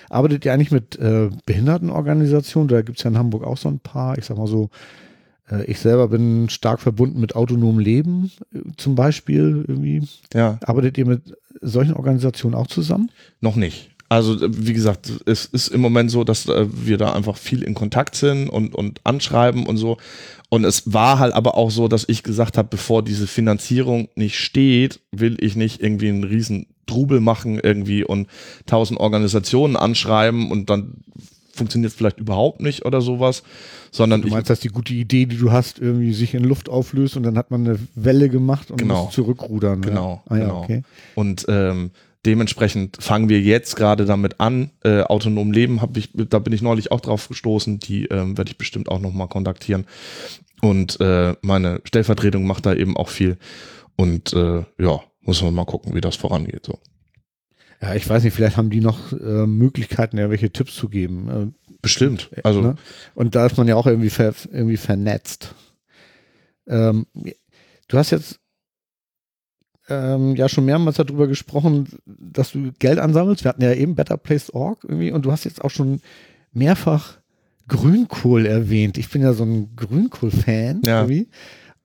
Arbeitet ihr eigentlich mit äh, Behindertenorganisationen? Da gibt es ja in Hamburg auch so ein paar. Ich sag mal so, äh, ich selber bin stark verbunden mit autonomem Leben äh, zum Beispiel. Irgendwie. ja. Arbeitet ihr mit solchen Organisationen auch zusammen? Noch nicht. Also wie gesagt, es ist im Moment so, dass äh, wir da einfach viel in Kontakt sind und, und anschreiben und so. Und es war halt aber auch so, dass ich gesagt habe, bevor diese Finanzierung nicht steht, will ich nicht irgendwie einen riesen Trubel machen irgendwie und tausend Organisationen anschreiben und dann funktioniert es vielleicht überhaupt nicht oder sowas, sondern Du ich, meinst, dass die gute Idee, die du hast, irgendwie sich in Luft auflöst und dann hat man eine Welle gemacht und Genau. muss zurückrudern. ne? Genau, Ah, ja, genau. okay. Und ähm, dementsprechend fangen wir jetzt gerade damit an. Äh, autonom leben habe ich, da bin ich neulich auch drauf gestoßen. Die ähm, werde ich bestimmt auch nochmal kontaktieren. Und äh, meine Stellvertretung macht da eben auch viel. Und äh, ja, muss man mal gucken, wie das vorangeht. So. Ja, ich weiß nicht, vielleicht haben die noch äh, Möglichkeiten, irgendwelche Tipps zu geben. Äh, Bestimmt. Also ne? Und da ist man ja auch irgendwie, ver, irgendwie vernetzt. Ähm, du hast jetzt ähm, ja schon mehrmals darüber gesprochen, dass du Geld ansammelst. Wir hatten ja eben BetterPlace.org irgendwie und du hast jetzt auch schon mehrfach Grünkohl erwähnt. Ich bin ja so ein Grünkohl-Fan Ja. irgendwie.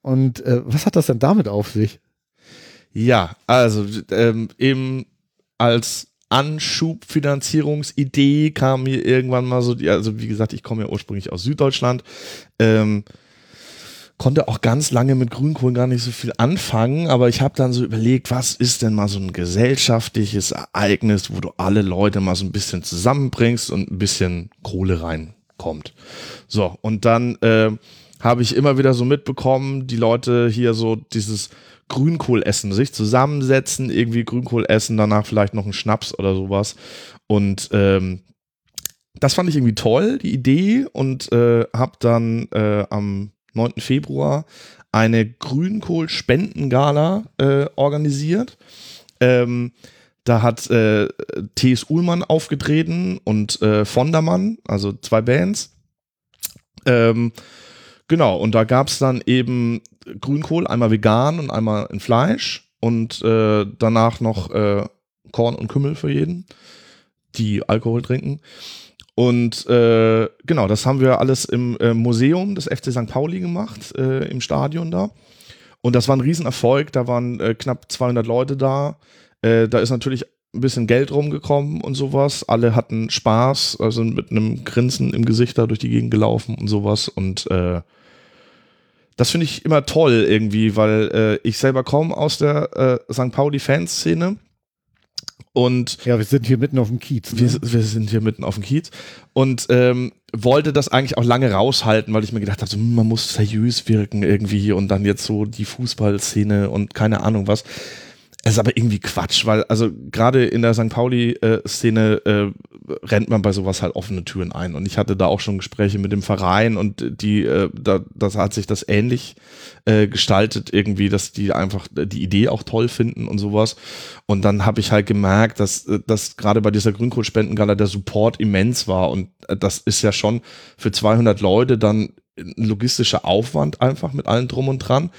Und äh, was hat das denn damit auf sich? Ja, also ähm, eben als Anschubfinanzierungsidee kam mir irgendwann mal so, die, also wie gesagt, ich komme ja ursprünglich aus Süddeutschland, ähm, konnte auch ganz lange mit Grünkohl gar nicht so viel anfangen, aber ich habe dann so überlegt, was ist denn mal so ein gesellschaftliches Ereignis, wo du alle Leute mal so ein bisschen zusammenbringst und ein bisschen Kohle reinkommt. So, und dann äh, habe ich immer wieder so mitbekommen, die Leute hier so dieses Grünkohl essen, sich zusammensetzen, irgendwie Grünkohl essen, danach vielleicht noch einen Schnaps oder sowas. Und ähm, das fand ich irgendwie toll, die Idee, und äh, habe dann äh, am 9. Februar eine Grünkohl-Spendengala äh, organisiert. Ähm, da hat äh, T.S. Uhlmann aufgetreten und äh, Vondermann, also zwei Bands. Ähm, genau, und da gab es dann eben Grünkohl, einmal vegan und einmal in Fleisch und äh, danach noch äh, Korn und Kümmel für jeden, die Alkohol trinken. Und äh, genau, das haben wir alles im äh, Museum des FC St. Pauli gemacht, äh, im Stadion da. Und das war ein Riesenerfolg, da waren äh, knapp 200 Leute da. Äh, da ist natürlich ein bisschen Geld rumgekommen und sowas. Alle hatten Spaß, also mit einem Grinsen im Gesicht da durch die Gegend gelaufen und sowas. Und äh, das finde ich immer toll irgendwie, weil äh, ich selber komme aus der äh, St. Pauli-Fanszene. Und Ja, wir sind hier mitten auf dem Kiez. Ne? wir, wir sind hier mitten auf dem Kiez und ähm, wollte das eigentlich auch lange raushalten, weil ich mir gedacht habe, so, hm, man muss seriös wirken irgendwie und dann jetzt so die Fußballszene und keine Ahnung was. Es ist aber irgendwie Quatsch, weil also gerade in der St. Pauli-Szene äh, rennt man bei sowas halt offene Türen ein. Und ich hatte da auch schon Gespräche mit dem Verein und die, äh, da, das hat sich das ähnlich äh, gestaltet irgendwie, dass die einfach die Idee auch toll finden und sowas. Und dann habe ich halt gemerkt, dass, äh, dass gerade bei dieser Grünkohlspendengala der Support immens war. Und äh, das ist ja schon für 200 Leute dann logistischer Aufwand einfach mit allem drum und dran.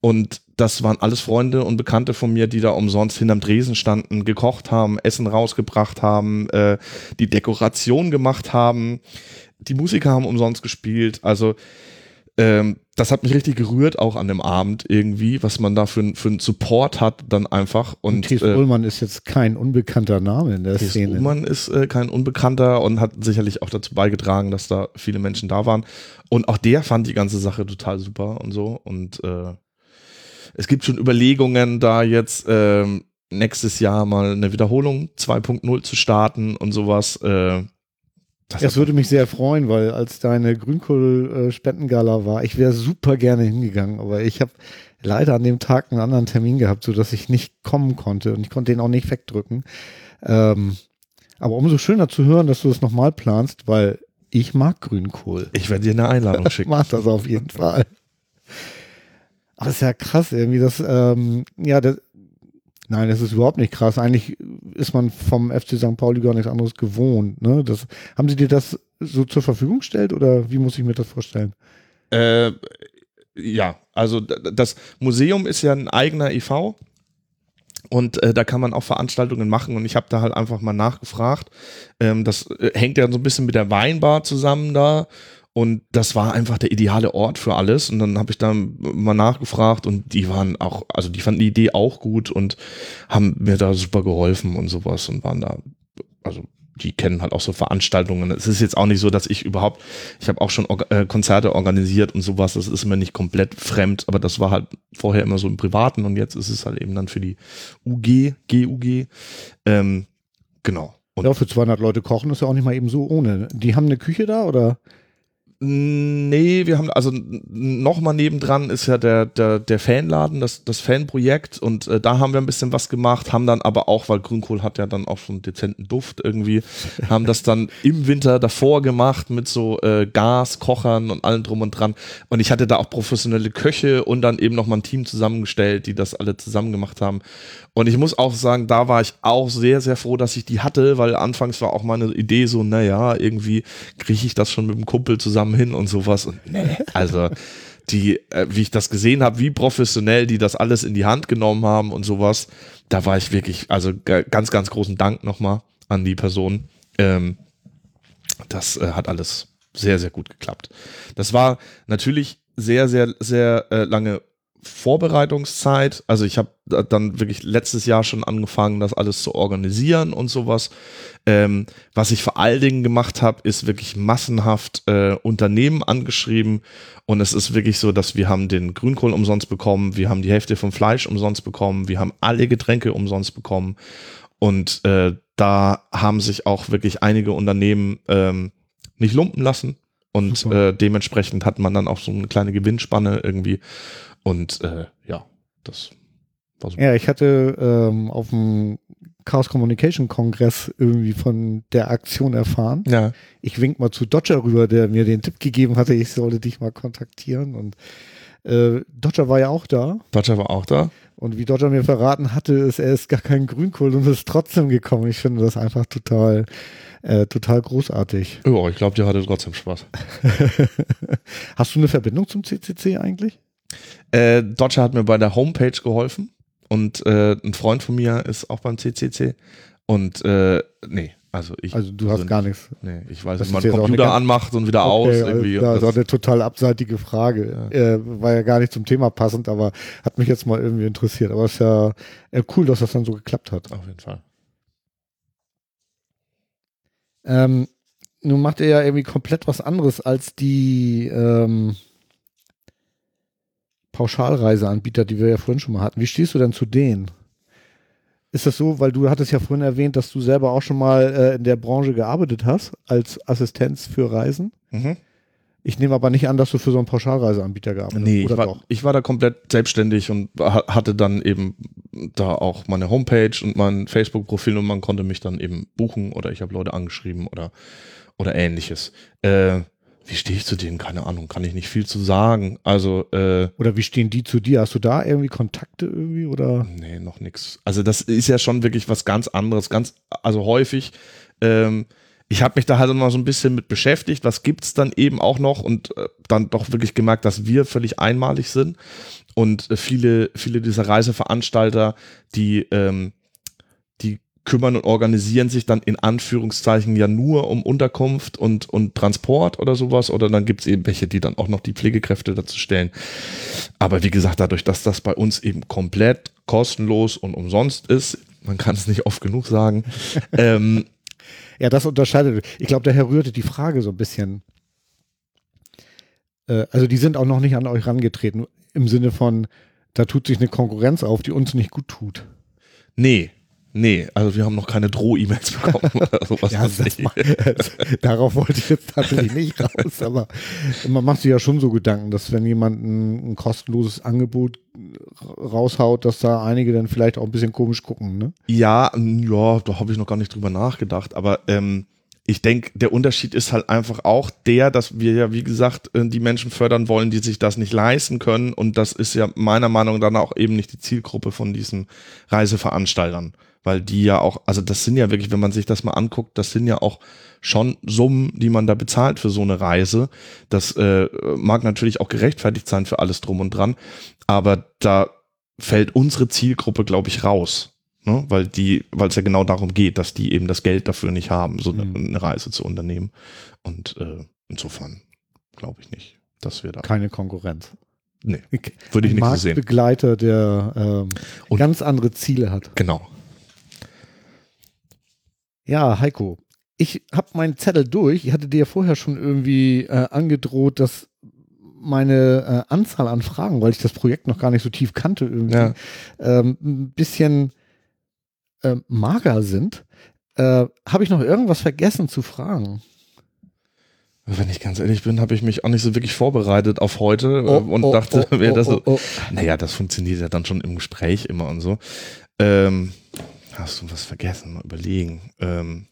Und das waren alles Freunde und Bekannte von mir, die da umsonst hinterm Dresen standen, gekocht haben, Essen rausgebracht haben, äh, die Dekoration gemacht haben. Die Musiker haben umsonst gespielt. Also ähm, das hat mich richtig gerührt, auch an dem Abend irgendwie, was man da für, für einen Support hat dann einfach. Und Und Thies äh, Ullmann ist jetzt kein unbekannter Name in der Thies Szene. Ullmann ist äh, kein Unbekannter und hat sicherlich auch dazu beigetragen, dass da viele Menschen da waren. Und auch der fand die ganze Sache total super und so. Und äh, es gibt schon Überlegungen, da jetzt ähm, nächstes Jahr mal eine Wiederholung 2.0 zu starten und sowas. Äh, das Es würde mich sehr freuen, weil als deine Grünkohl-Spendengala war, ich wäre super gerne hingegangen, aber ich habe leider an dem Tag einen anderen Termin gehabt, sodass ich nicht kommen konnte und ich konnte den auch nicht wegdrücken. Ähm, aber umso schöner zu hören, dass du das nochmal planst, weil ich mag Grünkohl. ich werde dir eine Einladung Ich *laughs* schicken. mag das auf jeden Fall. Aber es ist ja krass irgendwie, dass, ähm, ja, das, nein, das ist überhaupt nicht krass. Eigentlich ist man vom FC St. Pauli gar nichts anderes gewohnt. Ne? Das, haben sie dir das so zur Verfügung gestellt oder wie muss ich mir das vorstellen? Äh, ja, also das Museum ist ja ein eigener EV und äh, da kann man auch Veranstaltungen machen und ich habe da halt einfach mal nachgefragt. Ähm, das äh, hängt ja so ein bisschen mit der Weinbar zusammen da und das war einfach der ideale Ort für alles. Und dann habe ich da mal nachgefragt und die waren auch, also die fanden die Idee auch gut und haben mir da super geholfen und sowas und waren da, also die kennen halt auch so Veranstaltungen. Es ist jetzt auch nicht so, dass ich überhaupt, ich habe auch schon äh, Konzerte organisiert und sowas, das ist mir nicht komplett fremd, aber das war halt vorher immer so im Privaten und jetzt ist es halt eben dann für die UG, GUG. Ähm, genau. Und ja, für 200 Leute kochen ist ja auch nicht mal eben so ohne. Die haben eine Küche da oder? Nee, wir haben, also nochmal nebendran ist ja der, der, der Fanladen, das, das Fanprojekt und äh, da haben wir ein bisschen was gemacht, haben dann aber auch, weil Grünkohl hat ja dann auch einen dezenten Duft irgendwie, haben das dann im Winter davor gemacht mit so äh, Gaskochern und allem drum und dran. Und ich hatte da auch professionelle Köche und dann eben nochmal ein Team zusammengestellt, die das alle zusammen gemacht haben. Und ich muss auch sagen, da war ich auch sehr, sehr froh, dass ich die hatte, weil anfangs war auch meine Idee so, naja, irgendwie kriege ich das schon mit dem Kumpel zusammen hin und sowas. Und nee, also die, äh, wie ich das gesehen habe, wie professionell die das alles in die Hand genommen haben und sowas, da war ich wirklich, also ganz, ganz großen Dank nochmal an die Person. Ähm, das äh, hat alles sehr, sehr gut geklappt. Das war natürlich sehr, sehr, sehr äh, lange Vorbereitungszeit. Also ich habe dann wirklich letztes Jahr schon angefangen, das alles zu organisieren und sowas. Ähm, was ich vor allen Dingen gemacht habe, ist wirklich massenhaft äh, Unternehmen angeschrieben. Und es ist wirklich so, dass wir haben den Grünkohl umsonst bekommen, wir haben die Hälfte vom Fleisch umsonst bekommen, wir haben alle Getränke umsonst bekommen. Und äh, da haben sich auch wirklich einige Unternehmen ähm, nicht lumpen lassen. Und äh, dementsprechend hat man dann auch so eine kleine Gewinnspanne irgendwie und äh, ja, das war so. Ja, ich hatte ähm, auf dem Chaos Communication Kongress irgendwie von der Aktion erfahren. Ja. Ich wink mal zu Dodger rüber, der mir den Tipp gegeben hatte, ich sollte dich mal kontaktieren. Und äh, Dodger war ja auch da. Dodger war auch da. Und wie Dodger mir verraten hatte, ist er ist gar kein Grünkohl und ist trotzdem gekommen. Ich finde das einfach total, äh, total großartig. Ja, ich glaube, der hatte trotzdem Spaß. *laughs* Hast du eine Verbindung zum CCC eigentlich? Äh, Dodger hat mir bei der Homepage geholfen und äh, ein Freund von mir ist auch beim CCC und äh, nee, also ich. Also du hast sind, gar nichts. Nee, ich weiß, wie man den Computer anmacht und wieder okay, aus. Irgendwie also, das war eine total abseitige Frage. Ja. Äh, war ja gar nicht zum Thema passend, aber hat mich jetzt mal irgendwie interessiert. Aber es ist ja äh, cool, dass das dann so geklappt hat. Auf jeden Fall. Ähm, nun macht ihr ja irgendwie komplett was anderes als die ähm, Pauschalreiseanbieter, die wir ja vorhin schon mal hatten. Wie stehst du denn zu denen? Ist das so, weil du hattest ja vorhin erwähnt, dass du selber auch schon mal äh, in der Branche gearbeitet hast, als Assistenz für Reisen? Mhm. Ich nehme aber nicht an, dass du für so einen Pauschalreiseanbieter gearbeitet hast. Nee, ich war, ich war, da komplett selbstständig und hatte dann eben da auch meine Homepage und mein Facebook-Profil und man konnte mich dann eben buchen oder ich habe Leute angeschrieben oder, oder ähnliches. Äh, wie stehe ich zu denen? Keine Ahnung, kann ich nicht viel zu sagen. Also äh, oder wie stehen die zu dir? Hast du da irgendwie Kontakte irgendwie oder? Nee, noch nichts. Also das ist ja schon wirklich was ganz anderes, ganz also häufig. Ähm, ich habe mich da halt immer so ein bisschen mit beschäftigt, was gibt's dann eben auch noch und äh, dann doch wirklich gemerkt, dass wir völlig einmalig sind und äh, viele viele dieser Reiseveranstalter, die ähm, kümmern und organisieren sich dann in Anführungszeichen ja nur um Unterkunft und, und Transport oder sowas. Oder dann gibt es eben welche, die dann auch noch die Pflegekräfte dazu stellen. Aber wie gesagt, dadurch, dass das bei uns eben komplett kostenlos und umsonst ist, man kann es nicht oft genug sagen. *laughs* ähm, ja, das unterscheidet. Ich glaube, daher rührte die Frage so ein bisschen. Äh, also die sind auch noch nicht an euch rangetreten im Sinne von, da tut sich eine Konkurrenz auf, die uns nicht gut tut. Nee, Nee, also wir haben noch keine Droh-E-Mails bekommen oder *laughs* sowas. ja, mal, *laughs* darauf wollte ich jetzt tatsächlich nicht raus, aber man macht sich ja schon so Gedanken, dass wenn jemand ein, ein, kostenloses Angebot raushaut, dass da einige dann vielleicht auch ein bisschen komisch gucken, ne? Ja, ja, da habe ich noch gar nicht drüber nachgedacht, aber ähm, ich denke, der Unterschied ist halt einfach auch der, dass wir ja, wie gesagt, äh, die Menschen fördern wollen, die sich das nicht leisten können. Und das ist ja meiner Meinung nach auch eben nicht die Zielgruppe von diesen Reiseveranstaltern weil die ja auch, also das sind ja wirklich, wenn man sich das mal anguckt, das sind ja auch schon Summen, die man da bezahlt für so eine Reise. Das äh, mag natürlich auch gerechtfertigt sein für alles drum und dran, aber da fällt unsere Zielgruppe, glaube ich, raus. Ne? Weil die, weil es ja genau darum geht, dass die eben das Geld dafür nicht haben, so eine, Mhm. eine Reise zu unternehmen. Und äh, insofern glaube ich nicht, dass wir da. Keine Konkurrenz. Nee, *laughs* würde ich nicht so sehen. Marktbegleiter, der ähm, ganz andere Ziele hat. Genau. Ja, Heiko, ich habe meinen Zettel durch. Ich hatte dir ja vorher schon irgendwie äh, angedroht, dass meine äh, Anzahl an Fragen, weil ich das Projekt noch gar nicht so tief kannte, irgendwie Ja. ähm, ein bisschen äh, mager sind. Äh, habe ich noch irgendwas vergessen zu fragen? Wenn ich ganz ehrlich bin, habe ich mich auch nicht so wirklich vorbereitet auf heute Oh, äh, und oh, dachte, oh, wäre oh, das so. oh, oh. Naja, das funktioniert ja dann schon im Gespräch immer und so. Ähm, hast du was vergessen? Mal überlegen. Ähm,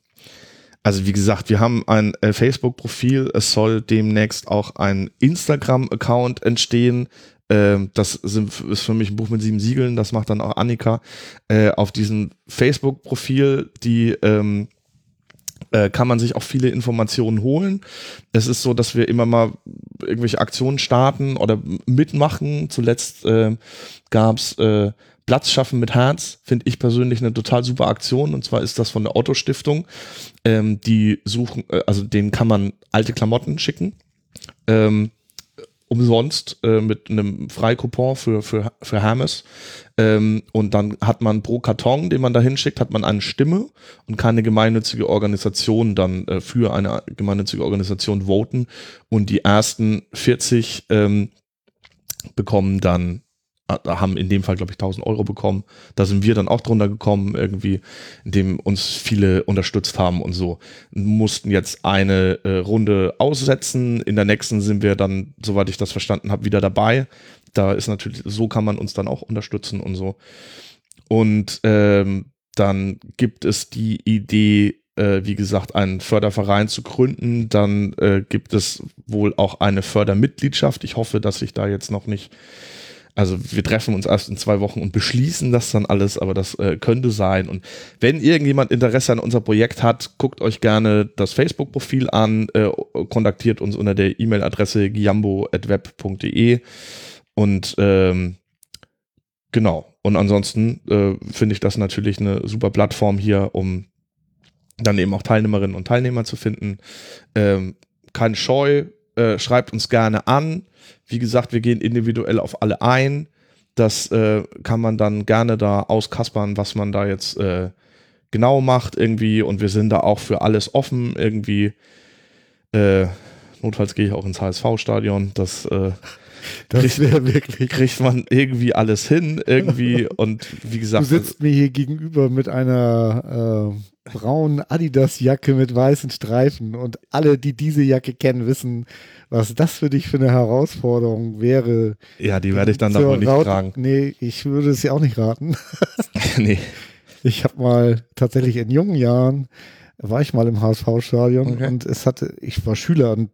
also wie gesagt, wir haben ein äh, Facebook-Profil. Es soll demnächst auch ein Instagram-Account entstehen. Ähm, das sind, ist für mich ein Buch mit sieben Siegeln. Das macht dann auch Annika. Äh, auf diesem Facebook-Profil, die ähm, äh, kann man sich auch viele Informationen holen. Es ist so, dass wir immer mal irgendwelche Aktionen starten oder mitmachen. Zuletzt äh, gab es Platz schaffen mit Herz, finde ich persönlich eine total super Aktion. Und zwar ist das von der Otto Stiftung. Ähm, die suchen, äh, also denen kann man alte Klamotten schicken. Ähm, umsonst äh, mit einem Freikupon für, für, für Hermes. Ähm, und dann hat man pro Karton, den man da hinschickt, hat man eine Stimme und kann eine gemeinnützige Organisation dann äh, für eine gemeinnützige Organisation voten. Und die ersten 40 ähm, bekommen dann haben in dem Fall, glaube ich, 1000 Euro bekommen. Da sind wir dann auch drunter gekommen, irgendwie, indem uns viele unterstützt haben und so. Mussten jetzt eine äh, Runde aussetzen. In der nächsten sind wir dann, soweit ich das verstanden habe, wieder dabei. Da ist natürlich, so kann man uns dann auch unterstützen und so. Und ähm, dann gibt es die Idee, äh, wie gesagt, einen Förderverein zu gründen. Dann äh, gibt es wohl auch eine Fördermitgliedschaft. Ich hoffe, dass ich da jetzt noch nicht also wir treffen uns erst in zwei Wochen und beschließen das dann alles, aber das äh, könnte sein. Und wenn irgendjemand Interesse an unser Projekt hat, guckt euch gerne das Facebook-Profil an, äh, kontaktiert uns unter der E-Mail-Adresse giambo.web.de und ähm, genau. Und ansonsten äh, finde ich das natürlich eine super Plattform hier, um dann eben auch Teilnehmerinnen und Teilnehmer zu finden. Ähm, kein Scheu, äh, schreibt uns gerne an. Wie gesagt, wir gehen individuell auf alle ein. Das äh, kann man dann gerne da auskaspern, was man da jetzt äh, genau macht irgendwie. Und wir sind da auch für alles offen irgendwie. Äh, notfalls gehe ich auch ins HSV-Stadion. Das äh, *laughs* Das wäre wirklich. kriegt man irgendwie alles hin irgendwie. Und wie Du gesagt, sitzt mir hier gegenüber mit einer äh, braunen Adidas-Jacke mit weißen Streifen und alle, die diese Jacke kennen, wissen, was das für dich für eine Herausforderung wäre. ja, die werde ich dann wohl nicht Raut- tragen. Nee, ich würde es ja auch nicht raten. *laughs* nee. Ich habe mal tatsächlich in jungen Jahren war ich mal im HSV-Stadion Okay. und es hatte, ich war Schüler und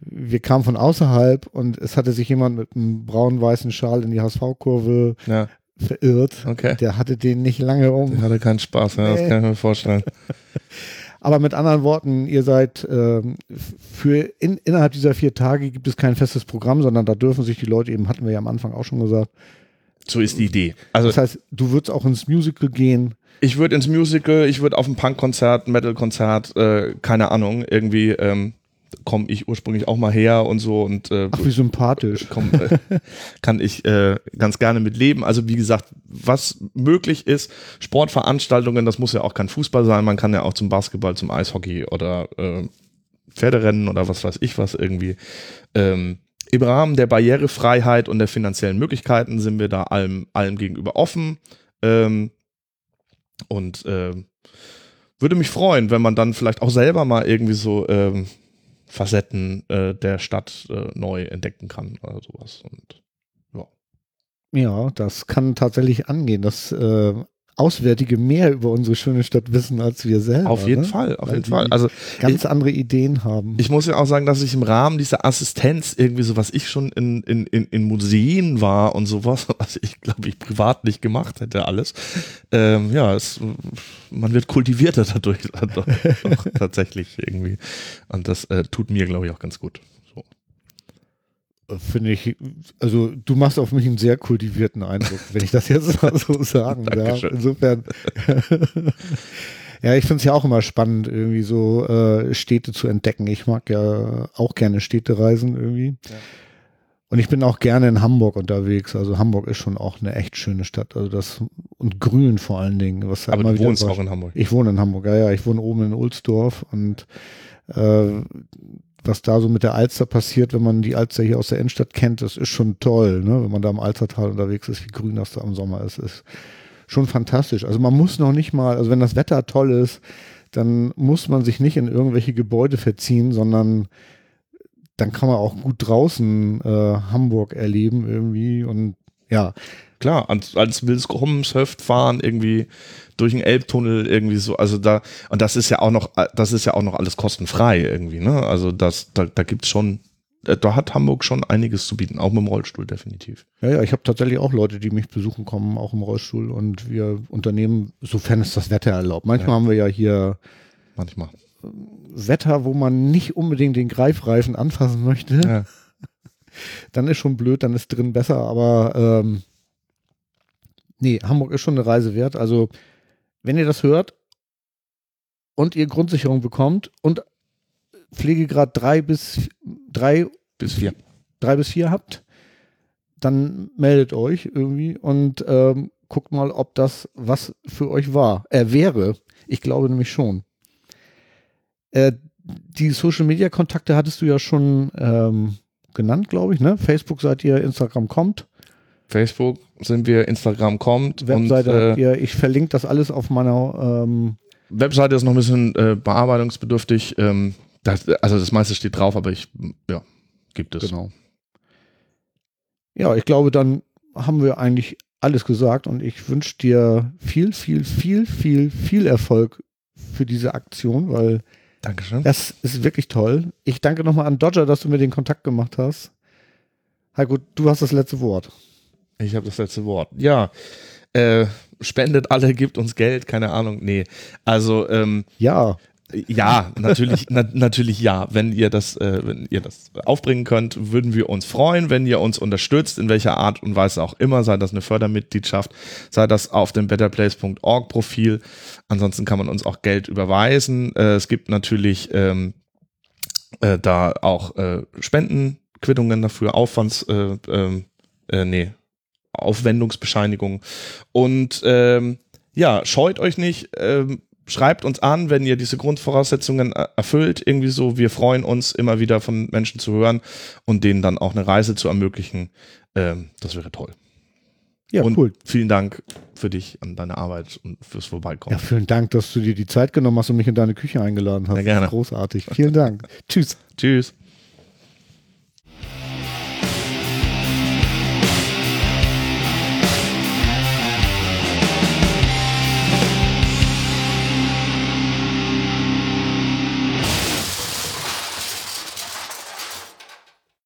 wir kamen von außerhalb und es hatte sich jemand mit einem braun-weißen Schal in die HSV-Kurve Ja, verirrt. okay. Der hatte den nicht lange um. Hatte keinen Spaß, ja, das Nee. kann ich mir vorstellen. *laughs* Aber mit anderen Worten, ihr seid ähm, für in, innerhalb dieser vier Tage gibt es kein festes Programm, sondern da dürfen sich die Leute eben, hatten wir ja am Anfang auch schon gesagt. So ist die Idee. Also Das heißt, du würdest auch ins Musical gehen. ich würde ins Musical, ich würde auf ein Punkkonzert, ein Metal-Konzert, äh, keine Ahnung, irgendwie ähm, komme ich ursprünglich auch mal her und so und äh, Ach, wie sympathisch. komm, äh, *laughs* kann ich äh, ganz gerne mit leben. Also wie gesagt, was möglich ist, Sportveranstaltungen, das muss ja auch kein Fußball sein, man kann ja auch zum Basketball, zum Eishockey oder äh, Pferderennen oder was weiß ich was irgendwie. Ähm, Im Rahmen der Barrierefreiheit und der finanziellen Möglichkeiten sind wir da allem, allem gegenüber offen. Ähm, und ähm, würde mich freuen, wenn man dann vielleicht auch selber mal irgendwie so ähm, Facetten äh, der Stadt äh, neu entdecken kann oder sowas. Und Ja, das kann tatsächlich angehen. Das äh, Auswärtige mehr über unsere schöne Stadt wissen als wir selber. Auf jeden ne? Fall, auf Weil jeden Fall. Also ganz andere Ideen haben. ich muss ja auch sagen, dass ich im Rahmen dieser Assistenz irgendwie so, was ich schon in, in, in, in Museen war und sowas, *laughs* was ich glaube ich privat nicht gemacht hätte, alles. Ähm, ja, es, man wird kultivierter dadurch *laughs* doch tatsächlich irgendwie. Und das äh, tut mir, glaube ich, auch ganz gut. Finde ich, also du machst auf mich einen sehr kultivierten Eindruck, wenn ich das jetzt mal so sagen *laughs* darf. Insofern. *laughs* ja, ich finde es ja auch immer spannend, irgendwie so äh, Städte zu entdecken. Ich mag ja auch gerne Städtereisen irgendwie. Ja. Und ich bin auch gerne in Hamburg unterwegs. Also Hamburg ist schon auch eine echt schöne Stadt. Also das und grün vor allen Dingen. Was Aber du wohnst auch in Hamburg. Ich wohne in Hamburg, ja, ja. Ich wohne oben in Ohlsdorf und äh, was da so mit der Alster passiert, wenn man die Alster hier aus der Innenstadt kennt, das ist schon toll, ne? Wenn man da im Alstertal unterwegs ist, wie grün das da im Sommer ist, ist schon fantastisch. Also man muss noch nicht mal, also wenn das Wetter toll ist, dann muss man sich nicht in irgendwelche Gebäude verziehen, sondern dann kann man auch gut draußen äh, Hamburg erleben irgendwie und ja, Klar, als, als Willkommenshöft fahren, irgendwie durch den Elbtunnel, irgendwie so, also da, und das ist ja auch noch, das ist ja auch noch alles kostenfrei irgendwie, ne? Also das, da, da gibt's schon, äh, da hat Hamburg schon einiges zu bieten, auch mit dem Rollstuhl definitiv. Ja, ja, ich habe tatsächlich auch Leute, die mich besuchen kommen, auch im Rollstuhl und wir unternehmen, sofern es das Wetter erlaubt. Manchmal Ja. haben wir ja hier Manchmal. Wetter, wo man nicht unbedingt den Greifreifen anfassen möchte. Ja. *laughs* Dann ist schon blöd, dann ist drin besser, aber ähm, nee, Hamburg ist schon eine Reise wert. Also, wenn ihr das hört und ihr Grundsicherung bekommt und Pflegegrad drei bis drei Bis vier. drei bis vier habt, dann meldet euch irgendwie und ähm, guckt mal, ob das was für euch war. Er wäre. Ich glaube nämlich schon. Äh, die Social Media Kontakte hattest du ja schon ähm, genannt, glaube ich, ne? Facebook seid ihr, Instagram kommt, Facebook sind wir, Instagram kommt Webseite und habt äh, ihr. Ich verlinke das alles auf meiner ähm, Webseite ist noch ein bisschen äh, bearbeitungsbedürftig. Ähm, das, also das meiste steht drauf, aber ich, ja, gibt es. Genau. Ja, ich glaube, dann haben wir eigentlich alles gesagt und ich wünsche dir viel, viel, viel, viel, viel Erfolg für diese Aktion, weil Dankeschön. das ist wirklich toll. Ich danke nochmal an Dodger, dass du mir den Kontakt gemacht hast. Heiko, du hast das letzte Wort. Ich habe das letzte Wort. Ja, äh, spendet alle, gibt uns Geld, keine Ahnung. Nee, also ähm, Ja, ja, natürlich, na, natürlich ja. Wenn ihr das, äh, wenn ihr das aufbringen könnt, würden wir uns freuen, wenn ihr uns unterstützt, in welcher Art und Weise auch immer, sei das eine Fördermitgliedschaft, sei das auf dem betterplace.org Profil. Ansonsten kann man uns auch Geld überweisen. Äh, es gibt natürlich ähm, äh, da auch äh, Spendenquittungen dafür, Aufwands, äh, ähm, äh, nee, Aufwendungsbescheinigungen. Und ähm, ja, scheut euch nicht, ähm, schreibt uns an, wenn ihr diese Grundvoraussetzungen äh, erfüllt. Irgendwie so, wir freuen uns immer wieder von Menschen zu hören und denen dann auch eine Reise zu ermöglichen. Ähm, das wäre toll. ja, und cool. vielen Dank für dich an deine Arbeit und fürs Vorbeikommen. Ja, vielen Dank, dass du dir die Zeit genommen hast und mich in deine Küche eingeladen hast. Sehr gerne. Großartig. Vielen Dank. *laughs* Tschüss. Tschüss.